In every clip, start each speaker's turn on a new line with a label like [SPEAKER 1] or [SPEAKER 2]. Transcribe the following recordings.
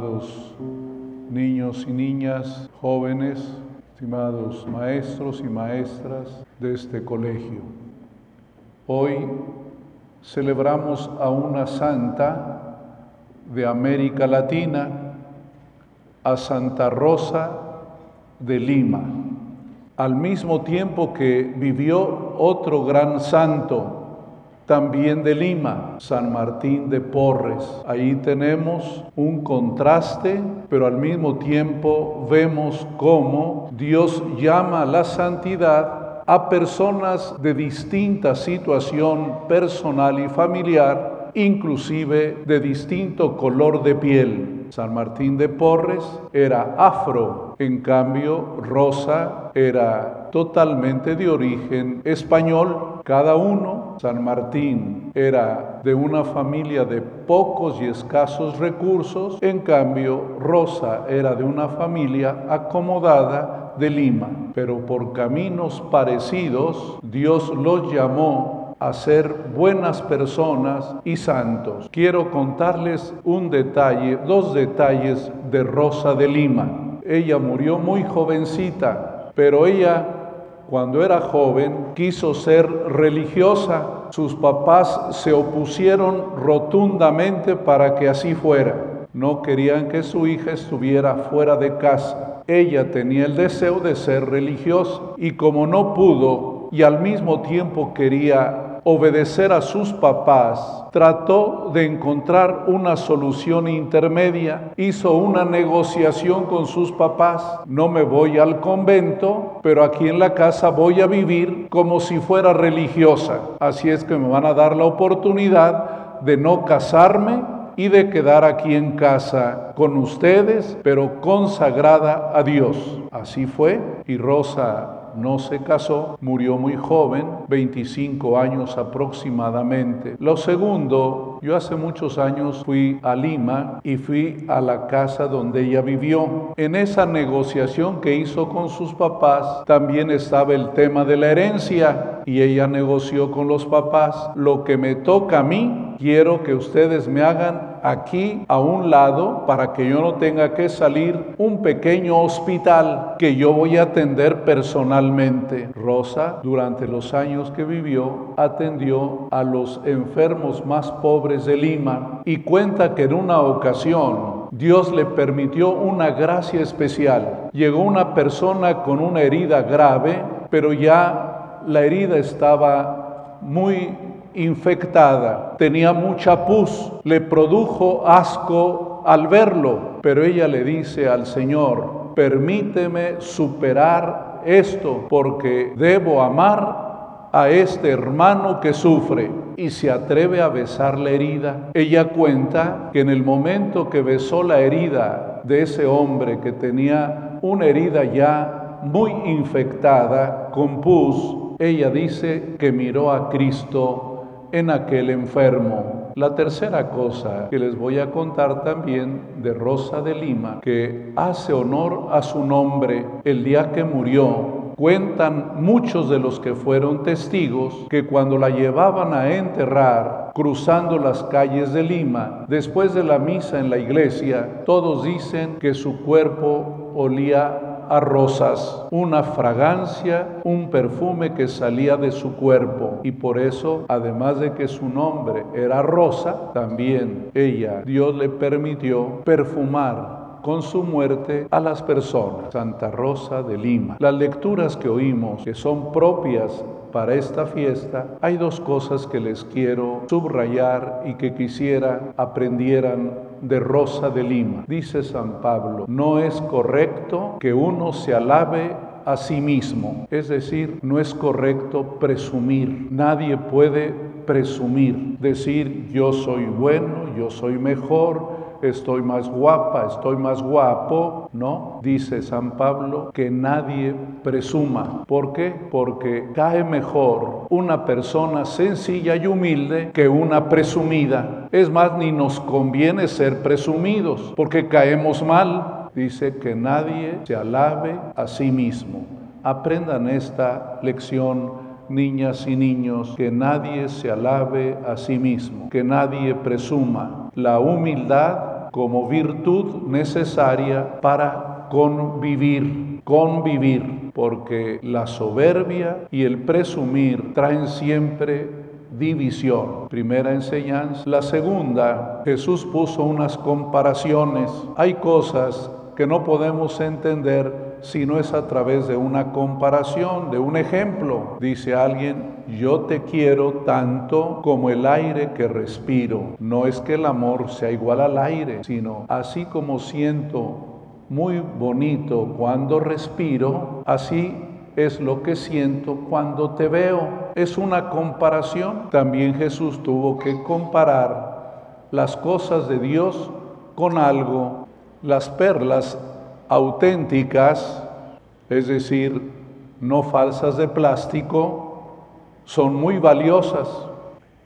[SPEAKER 1] estimados niños y niñas, jóvenes, estimados maestros y maestras de este colegio. Hoy celebramos a una santa de América Latina, a Santa Rosa de Lima, al mismo tiempo que vivió otro gran santo, también de Lima, San Martín de Porres. Ahí tenemos un contraste, pero al mismo tiempo vemos cómo Dios llama la santidad a personas de distinta situación personal y familiar, inclusive de distinto color de piel. San Martín de Porres era afro, en cambio Rosa era totalmente de origen español, cada uno. San Martín era de una familia de pocos y escasos recursos, en cambio Rosa era de una familia acomodada de Lima, pero por caminos parecidos Dios los llamó a ser buenas personas y santos. Quiero contarles un detalle, dos detalles de Rosa de Lima. Ella murió muy jovencita, pero ella cuando era joven quiso ser religiosa. Sus papás se opusieron rotundamente para que así fuera. No querían que su hija estuviera fuera de casa. Ella tenía el deseo de ser religiosa y como no pudo y al mismo tiempo quería obedecer a sus papás, trató de encontrar una solución intermedia, hizo una negociación con sus papás, no me voy al convento, pero aquí en la casa voy a vivir como si fuera religiosa, así es que me van a dar la oportunidad de no casarme y de quedar aquí en casa con ustedes, pero consagrada a Dios. Así fue y Rosa no se casó, murió muy joven, 25 años aproximadamente. Lo segundo, yo hace muchos años fui a Lima y fui a la casa donde ella vivió. En esa negociación que hizo con sus papás también estaba el tema de la herencia y ella negoció con los papás. Lo que me toca a mí, quiero que ustedes me hagan aquí a un lado para que yo no tenga que salir un pequeño hospital que yo voy a atender personalmente. Rosa, durante los años que vivió, atendió a los enfermos más pobres de Lima y cuenta que en una ocasión Dios le permitió una gracia especial. Llegó una persona con una herida grave, pero ya la herida estaba muy infectada, tenía mucha pus, le produjo asco al verlo, pero ella le dice al Señor, permíteme superar esto porque debo amar a este hermano que sufre y se atreve a besar la herida. Ella cuenta que en el momento que besó la herida de ese hombre que tenía una herida ya muy infectada con pus, ella dice que miró a Cristo en aquel enfermo. La tercera cosa que les voy a contar también de Rosa de Lima, que hace honor a su nombre el día que murió, Cuentan muchos de los que fueron testigos que cuando la llevaban a enterrar, cruzando las calles de Lima, después de la misa en la iglesia, todos dicen que su cuerpo olía a rosas, una fragancia, un perfume que salía de su cuerpo. Y por eso, además de que su nombre era Rosa, también ella, Dios le permitió perfumar con su muerte a las personas. Santa Rosa de Lima. Las lecturas que oímos, que son propias para esta fiesta, hay dos cosas que les quiero subrayar y que quisiera aprendieran de Rosa de Lima. Dice San Pablo, no es correcto que uno se alabe a sí mismo. Es decir, no es correcto presumir. Nadie puede presumir, decir yo soy bueno, yo soy mejor, estoy más guapa, estoy más guapo, ¿no? Dice San Pablo que nadie presuma. ¿Por qué? Porque cae mejor una persona sencilla y humilde que una presumida. Es más, ni nos conviene ser presumidos porque caemos mal. Dice que nadie se alabe a sí mismo. Aprendan esta lección niñas y niños, que nadie se alabe a sí mismo, que nadie presuma. La humildad como virtud necesaria para convivir, convivir, porque la soberbia y el presumir traen siempre división. Primera enseñanza. La segunda, Jesús puso unas comparaciones. Hay cosas que no podemos entender si no es a través de una comparación, de un ejemplo. Dice alguien, yo te quiero tanto como el aire que respiro. No es que el amor sea igual al aire, sino así como siento muy bonito cuando respiro, así es lo que siento cuando te veo. Es una comparación. También Jesús tuvo que comparar las cosas de Dios con algo. Las perlas auténticas, es decir, no falsas de plástico, son muy valiosas.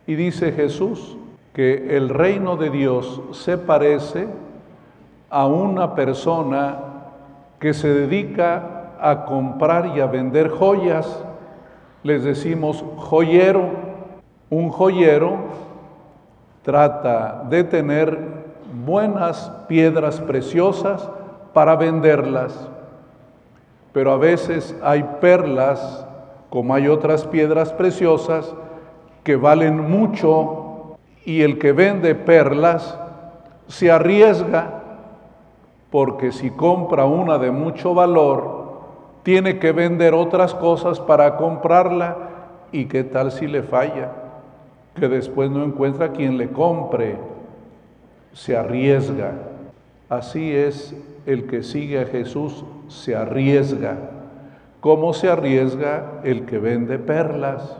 [SPEAKER 1] Y dice Jesús que el reino de Dios se parece a una persona que se dedica a comprar y a vender joyas. Les decimos joyero. Un joyero trata de tener buenas piedras preciosas para venderlas. Pero a veces hay perlas, como hay otras piedras preciosas, que valen mucho y el que vende perlas se arriesga porque si compra una de mucho valor, tiene que vender otras cosas para comprarla y qué tal si le falla, que después no encuentra quien le compre, se arriesga. Así es el que sigue a Jesús se arriesga. ¿Cómo se arriesga el que vende perlas?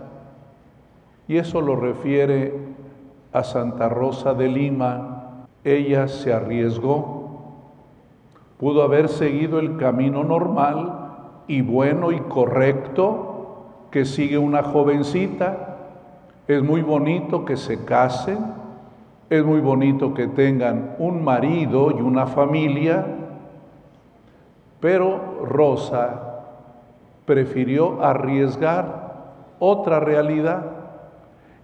[SPEAKER 1] Y eso lo refiere a Santa Rosa de Lima. Ella se arriesgó. Pudo haber seguido el camino normal y bueno y correcto que sigue una jovencita. Es muy bonito que se casen, es muy bonito que tengan un marido y una familia, pero Rosa prefirió arriesgar otra realidad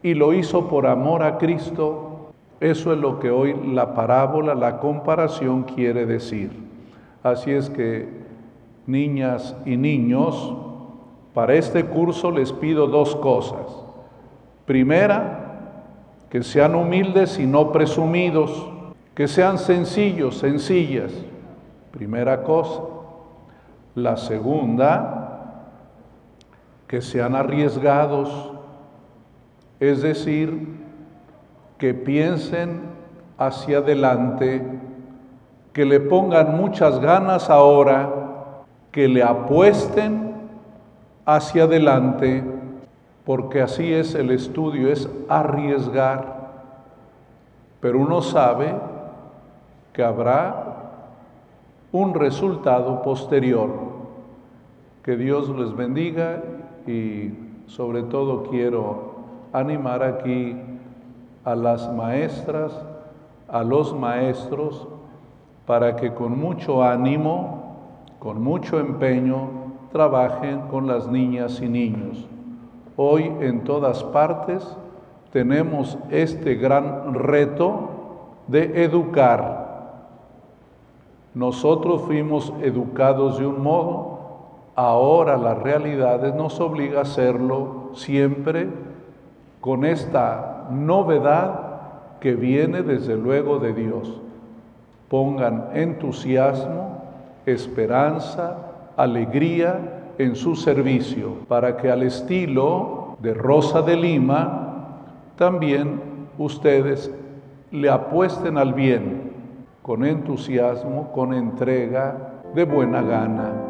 [SPEAKER 1] y lo hizo por amor a Cristo. Eso es lo que hoy la parábola, la comparación quiere decir. Así es que, niñas y niños, para este curso les pido dos cosas. Primera, que sean humildes y no presumidos, que sean sencillos, sencillas. Primera cosa. La segunda, que sean arriesgados, es decir, que piensen hacia adelante, que le pongan muchas ganas ahora, que le apuesten hacia adelante, porque así es el estudio, es arriesgar. Pero uno sabe que habrá un resultado posterior. Que Dios les bendiga y sobre todo quiero animar aquí a las maestras, a los maestros, para que con mucho ánimo, con mucho empeño, trabajen con las niñas y niños. Hoy en todas partes tenemos este gran reto de educar nosotros fuimos educados de un modo, ahora las realidades nos obliga a hacerlo siempre con esta novedad que viene desde luego de Dios. Pongan entusiasmo, esperanza, alegría en su servicio, para que al estilo de Rosa de Lima, también ustedes le apuesten al bien con entusiasmo, con entrega, de buena gana.